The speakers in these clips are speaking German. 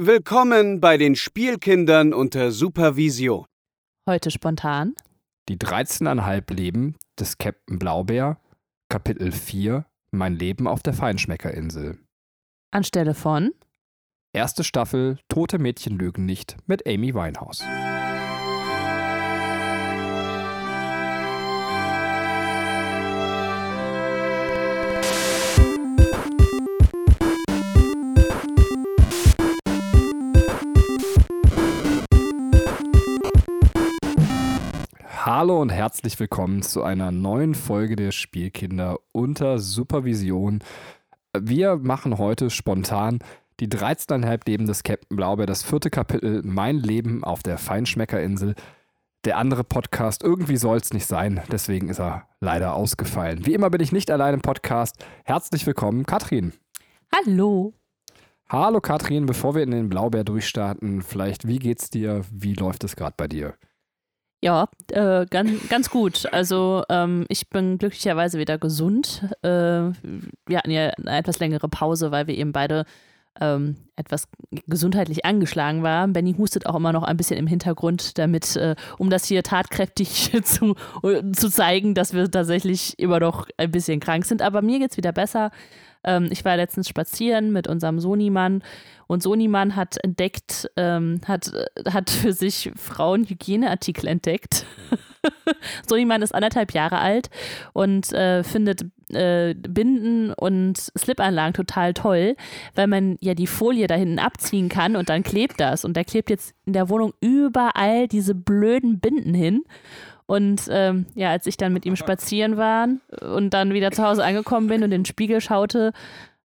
Willkommen bei den Spielkindern unter Supervision. Heute spontan. Die 13,5 Leben des Captain Blaubeer, Kapitel 4, Mein Leben auf der Feinschmeckerinsel. Anstelle von Erste Staffel Tote Mädchen lügen nicht mit Amy Winehouse. Hallo und herzlich willkommen zu einer neuen Folge der Spielkinder unter Supervision. Wir machen heute spontan die 13,5 Leben des Captain Blaubeer, das vierte Kapitel Mein Leben auf der Feinschmeckerinsel. Der andere Podcast, irgendwie soll es nicht sein, deswegen ist er leider ausgefallen. Wie immer bin ich nicht allein im Podcast. Herzlich willkommen, Katrin. Hallo. Hallo Katrin, bevor wir in den Blaubeer durchstarten, vielleicht, wie geht's dir? Wie läuft es gerade bei dir? Ja, äh, ganz, ganz gut. Also ähm, ich bin glücklicherweise wieder gesund. Äh, wir hatten ja eine etwas längere Pause, weil wir eben beide ähm, etwas gesundheitlich angeschlagen waren. Benny hustet auch immer noch ein bisschen im Hintergrund, damit, äh, um das hier tatkräftig zu, zu zeigen, dass wir tatsächlich immer noch ein bisschen krank sind. Aber mir geht es wieder besser. Ähm, ich war letztens spazieren mit unserem Sonimann und Sonimann hat entdeckt, ähm, hat, hat für sich Frauenhygieneartikel entdeckt. Sonimann ist anderthalb Jahre alt und äh, findet äh, Binden und Slipanlagen total toll, weil man ja die Folie da hinten abziehen kann und dann klebt das. Und der klebt jetzt in der Wohnung überall diese blöden Binden hin. Und ähm, ja, als ich dann mit ihm spazieren war und dann wieder zu Hause angekommen bin und in den Spiegel schaute,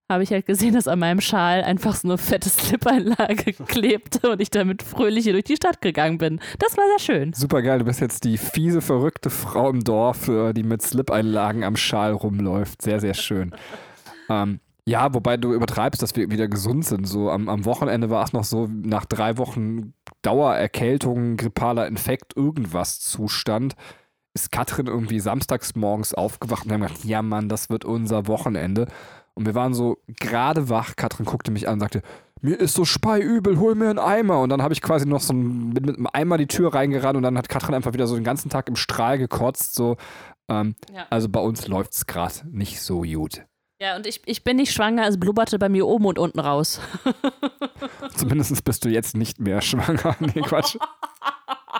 habe ich halt gesehen, dass an meinem Schal einfach so eine fette Slip-Einlage klebte und ich damit fröhlich hier durch die Stadt gegangen bin. Das war sehr schön. Super geil, du bist jetzt die fiese, verrückte Frau im Dorf, äh, die mit Slip-Einlagen am Schal rumläuft. Sehr, sehr schön. ähm, ja, wobei du übertreibst, dass wir wieder gesund sind. So am, am Wochenende war es noch so, nach drei Wochen Dauererkältung, grippaler Infekt, irgendwas Zustand, ist Katrin irgendwie samstags morgens aufgewacht und haben gedacht, ja Mann, das wird unser Wochenende. Und wir waren so gerade wach. Katrin guckte mich an und sagte, mir ist so speiübel, hol mir einen Eimer. Und dann habe ich quasi noch so ein, mit, mit einem Eimer die Tür reingerannt und dann hat Katrin einfach wieder so den ganzen Tag im Strahl gekotzt. So. Ähm, ja. Also bei uns läuft es gerade nicht so gut. Ja, und ich, ich bin nicht schwanger, es blubberte bei mir oben und unten raus. Zumindest bist du jetzt nicht mehr schwanger. Nee, Quatsch.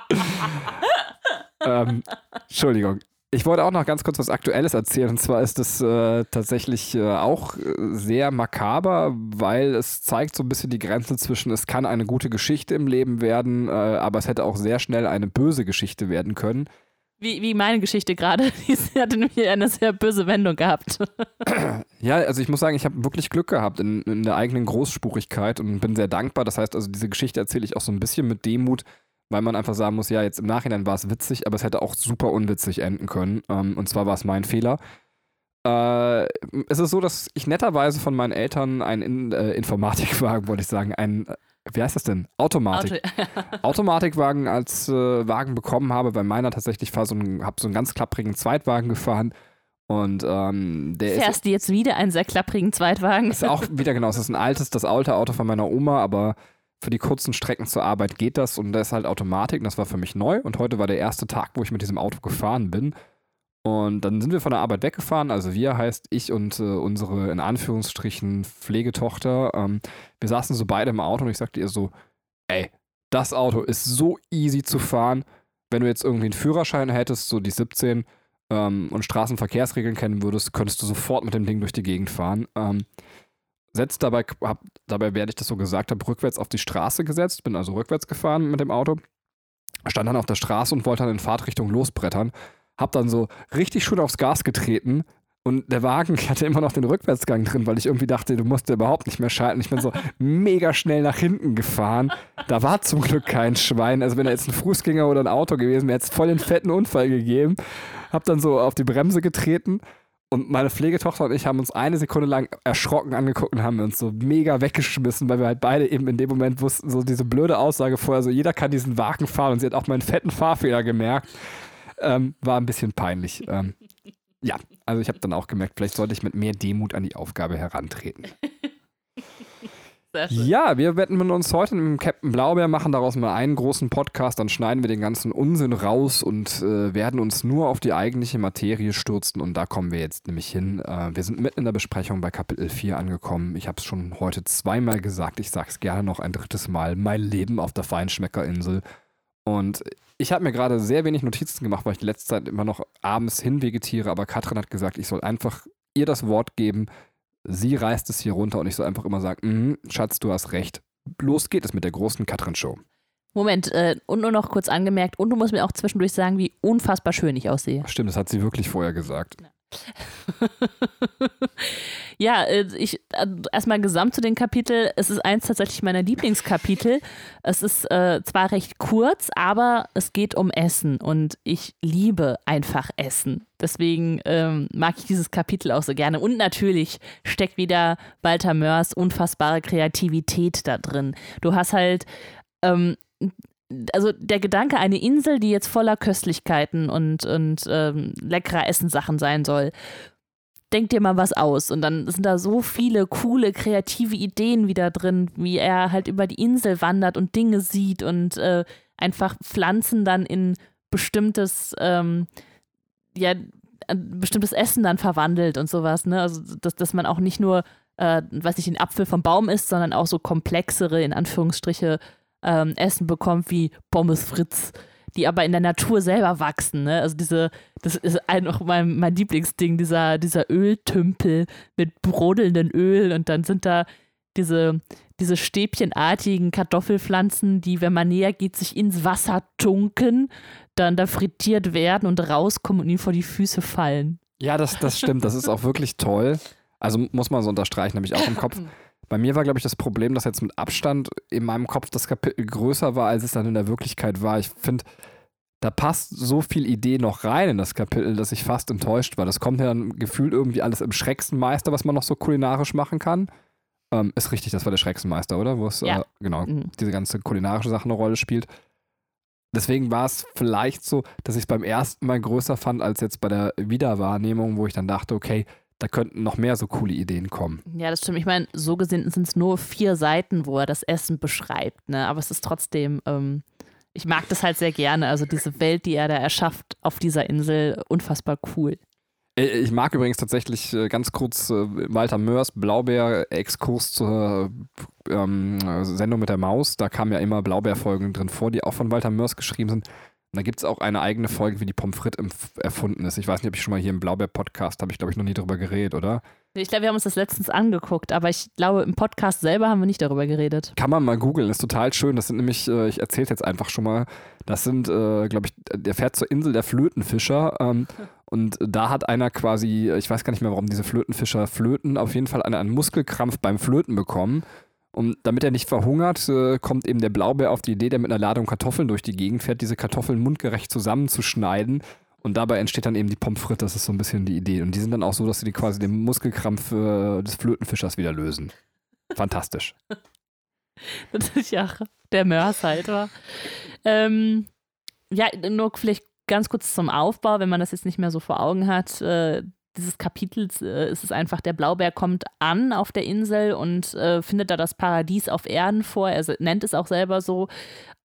ähm, Entschuldigung. Ich wollte auch noch ganz kurz was Aktuelles erzählen. Und zwar ist es äh, tatsächlich äh, auch äh, sehr makaber, weil es zeigt so ein bisschen die Grenze zwischen, es kann eine gute Geschichte im Leben werden, äh, aber es hätte auch sehr schnell eine böse Geschichte werden können. Wie, wie meine Geschichte gerade. Die hatte nämlich eine sehr böse Wendung gehabt. Ja, also ich muss sagen, ich habe wirklich Glück gehabt in, in der eigenen Großspurigkeit und bin sehr dankbar. Das heißt also, diese Geschichte erzähle ich auch so ein bisschen mit Demut, weil man einfach sagen muss, ja, jetzt im Nachhinein war es witzig, aber es hätte auch super unwitzig enden können. Ähm, und zwar war es mein Fehler. Äh, es ist so, dass ich netterweise von meinen Eltern einen in, äh, Informatikwagen, wollte ich sagen, einen wie heißt das denn? Automatik. Auto Automatikwagen als äh, Wagen bekommen habe, weil meiner tatsächlich war so ein, hab so einen ganz klapprigen Zweitwagen gefahren. Und ähm, der Fährst ist, du jetzt wieder einen sehr klapprigen Zweitwagen? Ist auch wieder genau, es ist ein altes, das alte Auto von meiner Oma, aber für die kurzen Strecken zur Arbeit geht das und da ist halt Automatik und das war für mich neu. Und heute war der erste Tag, wo ich mit diesem Auto gefahren bin. Und dann sind wir von der Arbeit weggefahren. Also wir heißt ich und äh, unsere in Anführungsstrichen Pflegetochter. Ähm, wir saßen so beide im Auto und ich sagte ihr so, ey, das Auto ist so easy zu fahren. Wenn du jetzt irgendwie einen Führerschein hättest, so die 17 ähm, und Straßenverkehrsregeln kennen würdest, könntest du sofort mit dem Ding durch die Gegend fahren. Ähm, setzt dabei, hab, dabei werde ich das so gesagt habe, rückwärts auf die Straße gesetzt, bin also rückwärts gefahren mit dem Auto, stand dann auf der Straße und wollte dann in Fahrtrichtung losbrettern hab dann so richtig schön aufs Gas getreten und der Wagen hatte immer noch den Rückwärtsgang drin, weil ich irgendwie dachte, du musst ja überhaupt nicht mehr schalten. Ich bin so mega schnell nach hinten gefahren. Da war zum Glück kein Schwein. Also wenn da jetzt ein Fußgänger oder ein Auto gewesen wäre, hätte es voll den fetten Unfall gegeben. Hab dann so auf die Bremse getreten und meine Pflegetochter und ich haben uns eine Sekunde lang erschrocken angeguckt und haben uns so mega weggeschmissen, weil wir halt beide eben in dem Moment wussten, so diese blöde Aussage vorher, so jeder kann diesen Wagen fahren und sie hat auch meinen fetten Fahrfehler gemerkt. Ähm, war ein bisschen peinlich. Ähm, ja, also ich habe dann auch gemerkt, vielleicht sollte ich mit mehr Demut an die Aufgabe herantreten. Ja, wir widmen uns heute mit dem Captain Blaubeer, machen daraus mal einen großen Podcast, dann schneiden wir den ganzen Unsinn raus und äh, werden uns nur auf die eigentliche Materie stürzen. Und da kommen wir jetzt nämlich hin. Äh, wir sind mitten in der Besprechung bei Kapitel 4 angekommen. Ich habe es schon heute zweimal gesagt, ich sage es gerne noch ein drittes Mal. Mein Leben auf der Feinschmeckerinsel. Und ich habe mir gerade sehr wenig Notizen gemacht, weil ich die letzte Zeit immer noch abends hinvegetiere. Aber Katrin hat gesagt, ich soll einfach ihr das Wort geben Sie reißt es hier runter und ich soll einfach immer sagen, mm, Schatz, du hast recht. Los geht es mit der großen Katrin-Show. Moment, äh, und nur noch kurz angemerkt, und du musst mir auch zwischendurch sagen, wie unfassbar schön ich aussehe. Stimmt, das hat sie wirklich vorher gesagt. ja, äh, ich äh, erstmal gesamt zu den Kapiteln. Es ist eins tatsächlich meiner Lieblingskapitel. Es ist äh, zwar recht kurz, aber es geht um Essen und ich liebe einfach Essen. Deswegen ähm, mag ich dieses Kapitel auch so gerne. Und natürlich steckt wieder Walter Mörs unfassbare Kreativität da drin. Du hast halt ähm, also der Gedanke, eine Insel, die jetzt voller Köstlichkeiten und, und ähm, leckerer Essensachen sein soll, denk dir mal was aus. Und dann sind da so viele coole, kreative Ideen wieder drin, wie er halt über die Insel wandert und Dinge sieht und äh, einfach Pflanzen dann in bestimmtes, ähm, ja, bestimmtes Essen dann verwandelt und sowas, ne? Also, dass, dass man auch nicht nur, äh, weiß nicht, den Apfel vom Baum isst, sondern auch so komplexere, in Anführungsstriche, ähm, Essen bekommt wie Pommes Fritz, die aber in der Natur selber wachsen. Ne? Also diese, das ist einfach mein, mein Lieblingsding, dieser, dieser Öltümpel mit brodelndem Öl und dann sind da diese, diese stäbchenartigen Kartoffelpflanzen, die, wenn man näher geht, sich ins Wasser tunken, dann da frittiert werden und rauskommen und ihnen vor die Füße fallen. Ja, das, das stimmt. Das ist auch wirklich toll. Also muss man so unterstreichen, habe ich auch im Kopf. Bei mir war, glaube ich, das Problem, dass jetzt mit Abstand in meinem Kopf das Kapitel größer war, als es dann in der Wirklichkeit war. Ich finde, da passt so viel Idee noch rein in das Kapitel, dass ich fast enttäuscht war. Das kommt ja dann gefühlt irgendwie alles im Schrecksenmeister, was man noch so kulinarisch machen kann. Ähm, ist richtig, das war der Schrecksenmeister, oder? Wo es, ja. äh, genau, mhm. diese ganze kulinarische Sache eine Rolle spielt. Deswegen war es vielleicht so, dass ich es beim ersten Mal größer fand als jetzt bei der Wiederwahrnehmung, wo ich dann dachte, okay, da könnten noch mehr so coole Ideen kommen. Ja, das stimmt. Ich meine, so gesehen sind es nur vier Seiten, wo er das Essen beschreibt, ne? Aber es ist trotzdem, ähm, ich mag das halt sehr gerne. Also diese Welt, die er da erschafft auf dieser Insel, unfassbar cool. Äh, ich mag übrigens tatsächlich äh, ganz kurz äh, Walter Mörs Blaubeer-Exkurs zur ähm, Sendung mit der Maus. Da kamen ja immer Blaubeer-Folgen drin vor, die auch von Walter Mörs geschrieben sind. Und da gibt es auch eine eigene Folge, wie die Pommes frites erfunden ist. Ich weiß nicht, ob ich schon mal hier im Blaubeer-Podcast, habe ich glaube ich noch nie drüber geredet, oder? Ich glaube, wir haben uns das letztens angeguckt, aber ich glaube, im Podcast selber haben wir nicht darüber geredet. Kann man mal googeln, ist total schön. Das sind nämlich, äh, ich erzähle jetzt einfach schon mal, das sind, äh, glaube ich, der fährt zur Insel der Flötenfischer ähm, und da hat einer quasi, ich weiß gar nicht mehr, warum diese Flötenfischer flöten, auf jeden Fall einen, einen Muskelkrampf beim Flöten bekommen und damit er nicht verhungert, äh, kommt eben der Blaubeer auf die Idee, der mit einer Ladung Kartoffeln durch die Gegend fährt, diese Kartoffeln mundgerecht zusammenzuschneiden. Und dabei entsteht dann eben die Pommes frites, das ist so ein bisschen die Idee. Und die sind dann auch so, dass sie die quasi den Muskelkrampf äh, des Flötenfischers wieder lösen. Fantastisch. das ist ja der Mörs halt, war. Ähm, ja, nur vielleicht ganz kurz zum Aufbau, wenn man das jetzt nicht mehr so vor Augen hat. Äh, dieses Kapitels äh, ist es einfach, der Blaubeer kommt an auf der Insel und äh, findet da das Paradies auf Erden vor. Er nennt es auch selber so.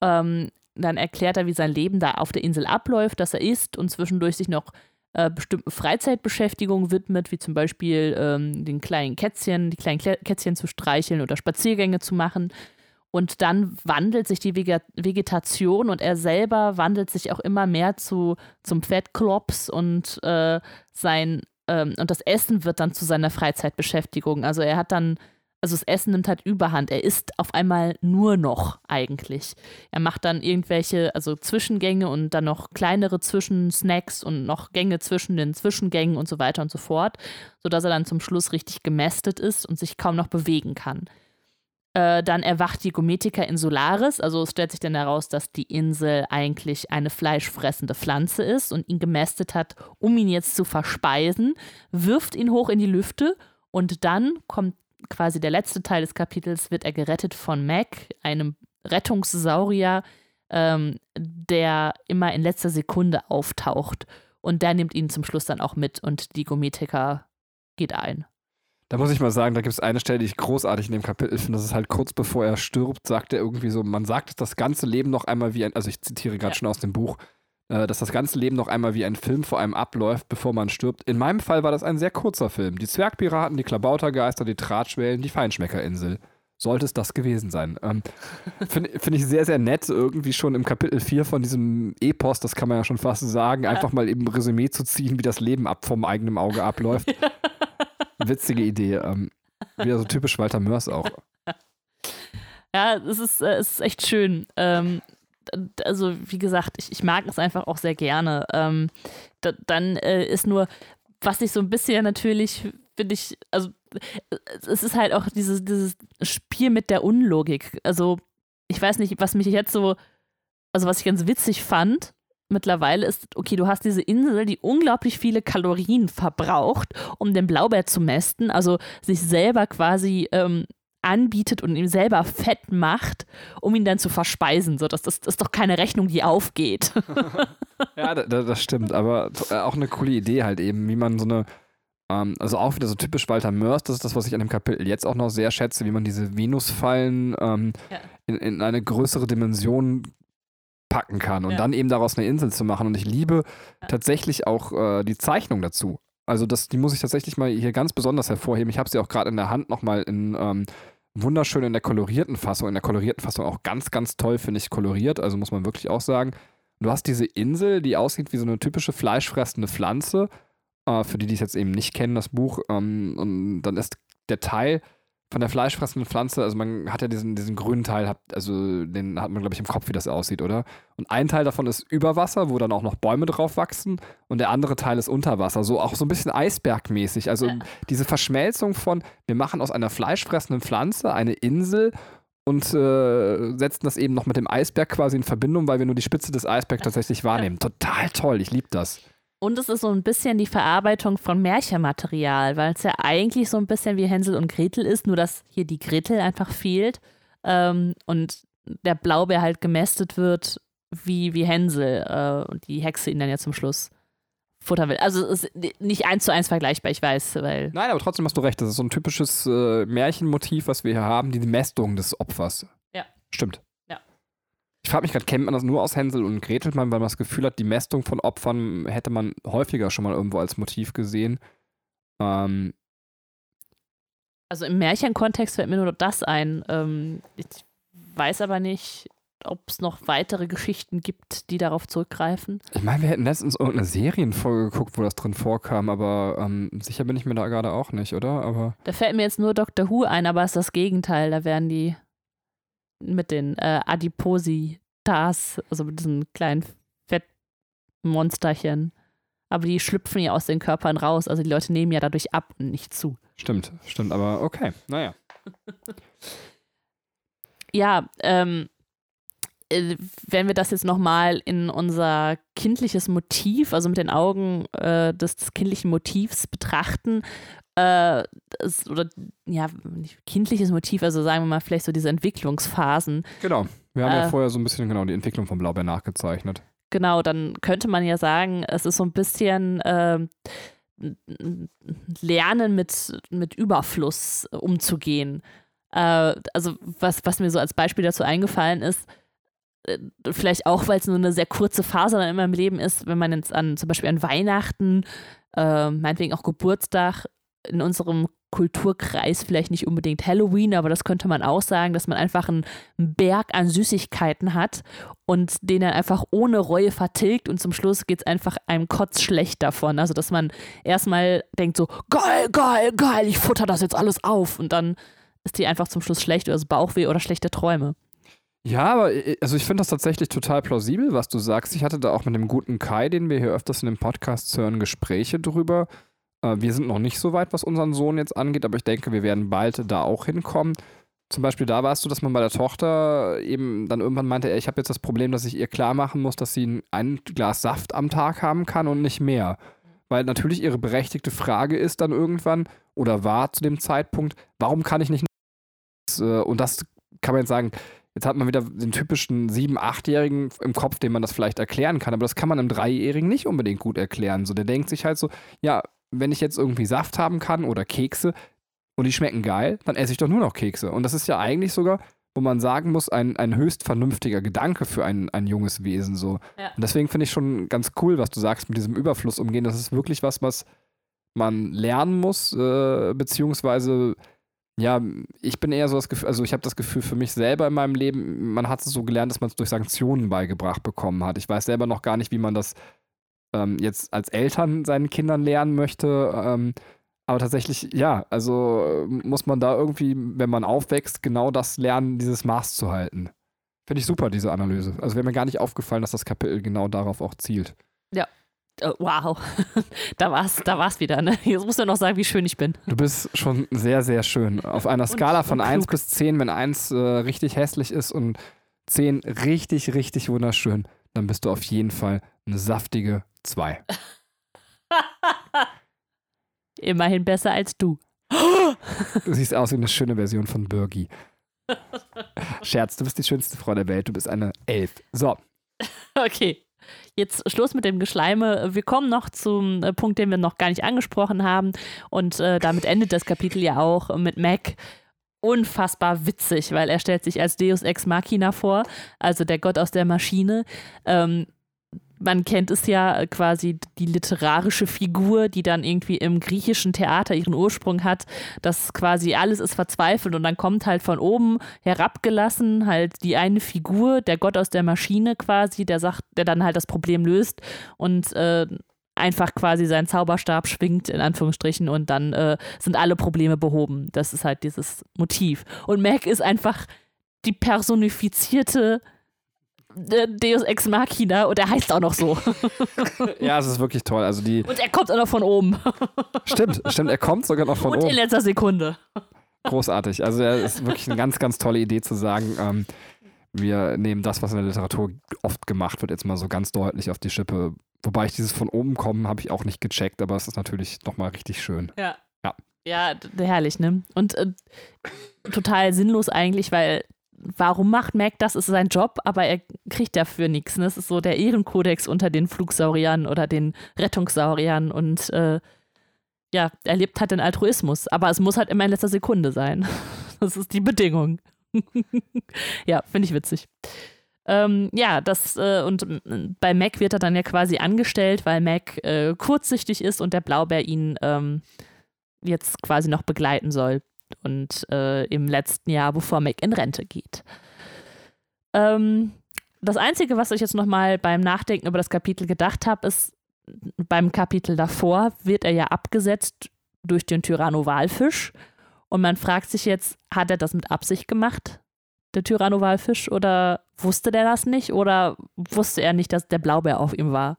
Ähm, dann erklärt er, wie sein Leben da auf der Insel abläuft, dass er isst und zwischendurch sich noch äh, bestimmten Freizeitbeschäftigungen widmet, wie zum Beispiel ähm, den kleinen Kätzchen, die kleinen Kätzchen zu streicheln oder Spaziergänge zu machen. Und dann wandelt sich die Vegetation und er selber wandelt sich auch immer mehr zu, zum Fettklops und äh, sein ähm, und das Essen wird dann zu seiner Freizeitbeschäftigung. Also er hat dann, also das Essen nimmt halt Überhand. Er isst auf einmal nur noch eigentlich. Er macht dann irgendwelche, also Zwischengänge und dann noch kleinere Zwischensnacks und noch Gänge zwischen den Zwischengängen und so weiter und so fort, sodass er dann zum Schluss richtig gemästet ist und sich kaum noch bewegen kann. Äh, dann erwacht die Gometica insularis, also es stellt sich dann heraus, dass die Insel eigentlich eine fleischfressende Pflanze ist und ihn gemästet hat, um ihn jetzt zu verspeisen, wirft ihn hoch in die Lüfte und dann kommt quasi der letzte Teil des Kapitels, wird er gerettet von Mac, einem Rettungssaurier, ähm, der immer in letzter Sekunde auftaucht. Und der nimmt ihn zum Schluss dann auch mit und die Gometica geht ein. Da muss ich mal sagen, da gibt es eine Stelle, die ich großartig in dem Kapitel finde. Das ist halt kurz bevor er stirbt, sagt er irgendwie so, man sagt das ganze Leben noch einmal wie ein, also ich zitiere gerade Ja. schon aus dem Buch, äh, dass das ganze Leben noch einmal wie ein Film vor einem abläuft, bevor man stirbt. In meinem Fall war das ein sehr kurzer Film. Die Zwergpiraten, die Klabautergeister, die Tratschwellen, die Feinschmeckerinsel. Sollte es das gewesen sein. Ähm, Finde find ich sehr, sehr nett, irgendwie schon im Kapitel 4 von diesem Epos, das kann man ja schon fast sagen, einfach mal eben Resümee zu ziehen, wie das Leben ab vom eigenen Auge abläuft. Witzige Idee. Ähm, wieder so typisch Walter Mörs auch. Ja, es ist, äh, es ist echt schön. Ähm, also, wie gesagt, ich, ich mag es einfach auch sehr gerne. Ähm, da, dann äh, ist nur, was ich so ein bisschen natürlich, finde ich, also äh, es ist halt auch dieses, dieses Spiel mit der Unlogik. Also, ich weiß nicht, was mich jetzt so, also was ich ganz witzig fand, mittlerweile ist, okay, du hast diese Insel, die unglaublich viele Kalorien verbraucht, um den Blaubeer zu mästen, also sich selber quasi ähm, anbietet und ihm selber Fett macht, um ihn dann zu verspeisen. So, das, das, das ist doch keine Rechnung, die aufgeht. Ja, da, da, das stimmt, aber äh, auch eine coole Idee halt eben, wie man so eine, ähm, also auch wieder so typisch Walter Mörs, das ist das, was ich an dem Kapitel jetzt auch noch sehr schätze, wie man diese Venusfallen ähm, Ja. in, in eine größere Dimension packen kann und Ja. dann eben daraus eine Insel zu machen. Und ich liebe Ja. tatsächlich auch äh, die Zeichnung dazu. Also das, die muss ich tatsächlich mal hier ganz besonders hervorheben. Ich habe sie auch gerade in der Hand nochmal in ähm, wunderschön in der kolorierten Fassung. In der kolorierten Fassung auch ganz, ganz toll, finde ich, koloriert. Also muss man wirklich auch sagen. Du hast diese Insel, die aussieht wie so eine typische fleischfressende Pflanze. Äh, für die, die es jetzt eben nicht kennen, das Buch. Ähm, und dann ist der Teil von der fleischfressenden Pflanze, also man hat ja diesen, diesen grünen Teil, also den hat man, glaube ich, im Kopf, wie das aussieht, oder? Und ein Teil davon ist über Wasser, wo dann auch noch Bäume drauf wachsen. Und der andere Teil ist unter Wasser. So auch so ein bisschen Eisbergmäßig. Also Ja. diese Verschmelzung von, wir machen aus einer fleischfressenden Pflanze eine Insel und äh, setzen das eben noch mit dem Eisberg quasi in Verbindung, weil wir nur die Spitze des Eisbergs tatsächlich wahrnehmen. Total toll, ich liebe das. Und es ist so ein bisschen die Verarbeitung von Märchenmaterial, weil es ja eigentlich so ein bisschen wie Hänsel und Gretel ist, nur dass hier die Gretel einfach fehlt ähm, und der Blaubeer halt gemästet wird wie, wie Hänsel äh, und die Hexe ihn dann ja zum Schluss futtern will. Also es ist nicht eins zu eins vergleichbar, ich weiß, weil Nein, aber trotzdem hast du recht. Das ist so ein typisches äh, Märchenmotiv, was wir hier haben, die Mästung des Opfers. Ja. Stimmt. Ich frage mich gerade, kennt man das nur aus Hänsel und Gretel, weil man das Gefühl hat, die Mästung von Opfern hätte man häufiger schon mal irgendwo als Motiv gesehen. Ähm, Also im Märchenkontext fällt mir nur das ein. Ähm, ich weiß aber nicht, ob es noch weitere Geschichten gibt, die darauf zurückgreifen. ich meine, wir hätten letztens irgendeine Serienfolge geguckt, wo das drin vorkam, aber ähm, sicher bin ich mir da gerade auch nicht, oder? Aber Da fällt mir jetzt nur Dr. Who ein, aber es ist das Gegenteil. Da werden die mit den äh, Adipositas, also mit diesen kleinen Fettmonsterchen, aber die schlüpfen ja aus den Körpern raus. Also die Leute nehmen ja dadurch ab und nicht zu. stimmt, stimmt, aber okay, naja. Ja, ähm, äh, wenn wir das jetzt nochmal in unser kindliches Motiv, also mit den Augen äh, des, des kindlichen Motivs betrachten, äh, es, oder ja, nicht kindliches Motiv, also sagen wir mal vielleicht so diese Entwicklungsphasen, Genau. Wir haben ja Äh. vorher so ein bisschen genau die Entwicklung von Blaubeer nachgezeichnet. genau, dann könnte man ja sagen, es ist so ein bisschen ähm, Lernen mit, mit Überfluss umzugehen. Äh, also was, was mir so als Beispiel dazu eingefallen ist, äh, vielleicht auch, weil es nur eine sehr kurze Phase in meinem Leben ist, wenn man jetzt an zum Beispiel an Weihnachten, äh, meinetwegen auch Geburtstag, in unserem Kulturkreis vielleicht nicht unbedingt Halloween, aber das könnte man auch sagen, dass man einfach einen Berg an Süßigkeiten hat und den dann einfach ohne Reue vertilgt und zum Schluss geht es einfach einem Kotz schlecht davon. Also, dass man erstmal denkt so, geil, geil, geil, ich futter das jetzt alles auf und dann ist die einfach zum Schluss schlecht oder das Bauchweh oder schlechte Träume. Ja, aber äh, also ich finde das tatsächlich total plausibel, was du sagst. Ich hatte da auch mit dem guten Kai, den wir hier öfters in dem Podcast hören, Gespräche drüber. Äh, wir sind noch nicht so weit, was unseren Sohn jetzt angeht, aber ich denke, wir werden bald da auch hinkommen. Zum Beispiel da warst du, dass man bei der Tochter eben dann irgendwann meinte, ey, ich habe jetzt das Problem, dass ich ihr klar machen muss, dass sie ein, Glas Saft am Tag haben kann und nicht mehr. Weil natürlich ihre berechtigte Frage ist dann irgendwann oder war zu dem Zeitpunkt, warum kann ich nicht äh, und das kann man jetzt sagen, jetzt hat man wieder den typischen sieben-, achtjährigen im Kopf, dem man das vielleicht erklären kann, aber das kann man einem Dreijährigen nicht unbedingt gut erklären. So, der denkt sich halt so, ja, wenn ich jetzt irgendwie Saft haben kann oder Kekse, und die schmecken geil, dann esse ich doch nur noch Kekse. Und das ist ja eigentlich sogar, wo man sagen muss, ein, ein höchst vernünftiger Gedanke für ein, ein junges Wesen. So. Ja. Und deswegen finde ich schon ganz cool, was du sagst, mit diesem Überfluss umgehen. Das ist wirklich was, was man lernen muss, äh, beziehungsweise ja, ich bin eher so das Gefühl, also ich habe das Gefühl für mich selber in meinem Leben, man hat es so gelernt, dass man es durch Sanktionen beigebracht bekommen hat. Ich weiß selber noch gar nicht, wie man das ähm, jetzt als Eltern seinen Kindern lernen möchte. Ähm, aber tatsächlich, ja, also äh, muss man da irgendwie, wenn man aufwächst, genau das lernen, dieses Maß zu halten. Finde ich super, diese Analyse. Also wäre mir gar nicht aufgefallen, dass das Kapitel genau darauf auch zielt. Äh, wow, da war's, da war's wieder. Ne? Jetzt musst du noch sagen, wie schön ich bin. Du bist schon sehr, sehr schön. Auf einer Skala von und 1 klug. bis 10, wenn 1 äh, richtig hässlich ist und 10 richtig, richtig wunderschön, dann bist du auf jeden Fall eine saftige 2. Immerhin besser als du. Du siehst aus wie eine schöne Version von Birgi. Scherz, du bist die schönste Frau der Welt. Du bist eine 11. So, Okay. Jetzt Schluss mit dem Geschleime. Wir kommen noch zum äh, Punkt, den wir noch gar nicht angesprochen haben. Und äh, damit endet das Kapitel ja auch mit Mac. Unfassbar witzig, weil er stellt sich als Deus Ex Machina vor, also der Gott aus der Maschine. Ähm, man kennt es ja äh, quasi die literarische Figur, die dann irgendwie im griechischen Theater ihren Ursprung hat, dass quasi alles ist verzweifelt und dann kommt halt von oben herabgelassen halt die eine Figur, der Gott aus der Maschine quasi, der sagt, der dann halt das Problem löst und äh, einfach quasi seinen Zauberstab schwingt, in Anführungsstrichen, und dann äh, sind alle Probleme behoben. Das ist halt dieses Motiv. Und Mac ist einfach die personifizierte Deus Ex Machina und er heißt auch noch so. ja, es ist wirklich toll. Also die, Und er kommt auch noch von oben. stimmt, stimmt, er kommt sogar noch von und in oben. letzter Sekunde. Großartig. Also es ist wirklich eine ganz, ganz tolle Idee zu sagen, ähm, wir nehmen das, was in der Literatur oft gemacht wird, jetzt mal so ganz deutlich auf die Schippe. Wobei ich dieses von oben kommen habe ich auch nicht gecheckt, aber es ist natürlich nochmal richtig schön. Ja. Ja. Ja, herrlich, ne? Und äh, total sinnlos eigentlich, weil warum macht Mac das? Ist sein Job, aber er kriegt dafür nichts. Ne? Das ist so der Ehrenkodex unter den Flugsauriern oder den Rettungssauriern und äh, ja, er lebt halt den Altruismus, aber es muss halt immer in letzter Sekunde sein. Das ist die Bedingung. ja, finde ich witzig. Ähm, ja, das äh, und äh, bei Mac wird er dann ja quasi angestellt, weil Mac äh, kurzsichtig ist und der Blaubär ihn ähm, jetzt quasi noch begleiten soll. Und äh, im letzten Jahr, bevor Mac in Rente geht. Ähm, das Einzige, was ich jetzt nochmal beim Nachdenken über das Kapitel gedacht habe, ist, beim Kapitel davor wird er ja abgesetzt durch den Tyranno-Walfisch. Und man fragt sich jetzt, hat er das mit Absicht gemacht, der Tyranno-Walfisch, oder wusste der das nicht? Oder wusste er nicht, dass der Blaubär auf ihm war?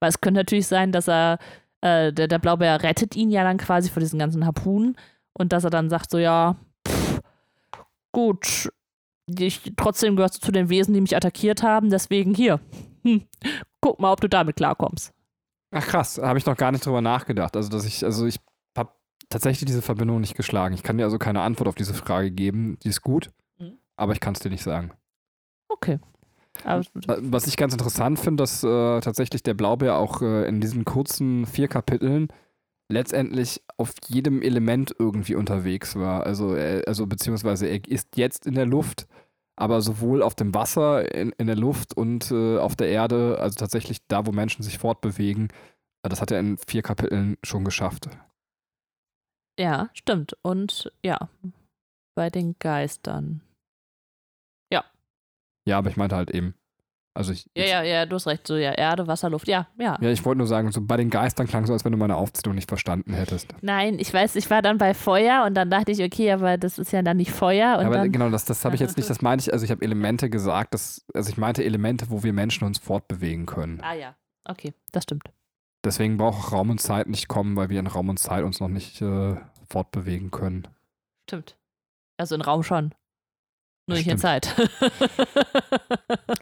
Weil es könnte natürlich sein, dass er, äh, der, der Blaubär rettet ihn ja dann quasi vor diesen ganzen Harpunen und dass er dann sagt, so ja, pff, gut, ich, trotzdem gehörst du zu den Wesen, die mich attackiert haben, deswegen hier, hm, guck mal, ob du damit klarkommst. Ach krass, habe ich noch gar nicht drüber nachgedacht. Also, dass ich, also ich habe tatsächlich diese Verbindung nicht geschlagen. Ich kann dir also keine Antwort auf diese Frage geben. Die ist gut, Mhm. aber ich kann es dir nicht sagen. Okay. Aber, Was ich ganz interessant finde, dass äh, tatsächlich der Blaubeer auch äh, in diesen kurzen vier Kapiteln letztendlich auf jedem Element irgendwie unterwegs war. Also, er, also beziehungsweise er ist jetzt in der Luft, aber sowohl auf dem Wasser, in, in der Luft und äh, auf der Erde, also tatsächlich da, wo Menschen sich fortbewegen, äh, das hat er in vier Kapiteln schon geschafft. ja, stimmt. Und ja, bei den Geistern. Ja, aber ich meinte halt eben. Also ich, Ja, ja, ja, du hast recht. So, ja, Erde, Wasser, Luft. Ja, ja. ja, ich wollte nur sagen, so bei den Geistern klang so, als wenn du meine Aufzählung nicht verstanden hättest. Nein, ich weiß, ich war dann bei Feuer und dann dachte ich, okay, aber das ist ja dann nicht Feuer. Und aber dann, genau, das, das habe ich jetzt nicht, das meine ich, also ich habe Elemente gesagt, das, also ich meinte Elemente, wo wir Menschen uns fortbewegen können. Ah ja, okay, das stimmt. Deswegen braucht auch Raum und Zeit nicht kommen, weil wir in Raum und Zeit uns noch nicht äh, fortbewegen können. Stimmt. Also in Raum schon. Nur nicht in. Zeit.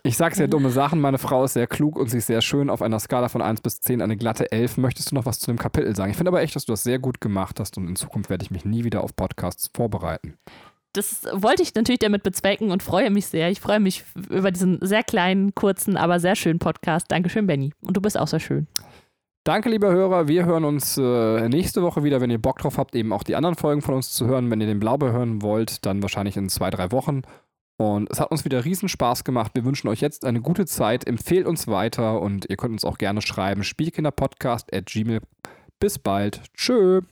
Ich sag sehr dumme Sachen, meine Frau ist sehr klug und sie ist sehr schön. Auf einer Skala von 1 bis 10 eine glatte 11. Möchtest du noch was zu dem Kapitel sagen? Ich finde aber echt, dass du das sehr gut gemacht hast und in Zukunft werde ich mich nie wieder auf Podcasts vorbereiten. Das wollte ich natürlich damit bezwecken und freue mich sehr. Ich freue mich über diesen sehr kleinen, kurzen, aber sehr schönen Podcast. Dankeschön, Benny. Und du bist auch sehr schön. Danke, lieber Hörer. Wir hören uns äh, nächste Woche wieder, wenn ihr Bock drauf habt, eben auch die anderen Folgen von uns zu hören. Wenn ihr den Blaubeer hören wollt, dann wahrscheinlich in zwei, drei Wochen. Und es hat uns wieder riesen Spaß gemacht. Wir wünschen euch jetzt eine gute Zeit. Empfehlt uns weiter und ihr könnt uns auch gerne schreiben. Spielkinderpodcast at gmail. Bis bald. Tschö.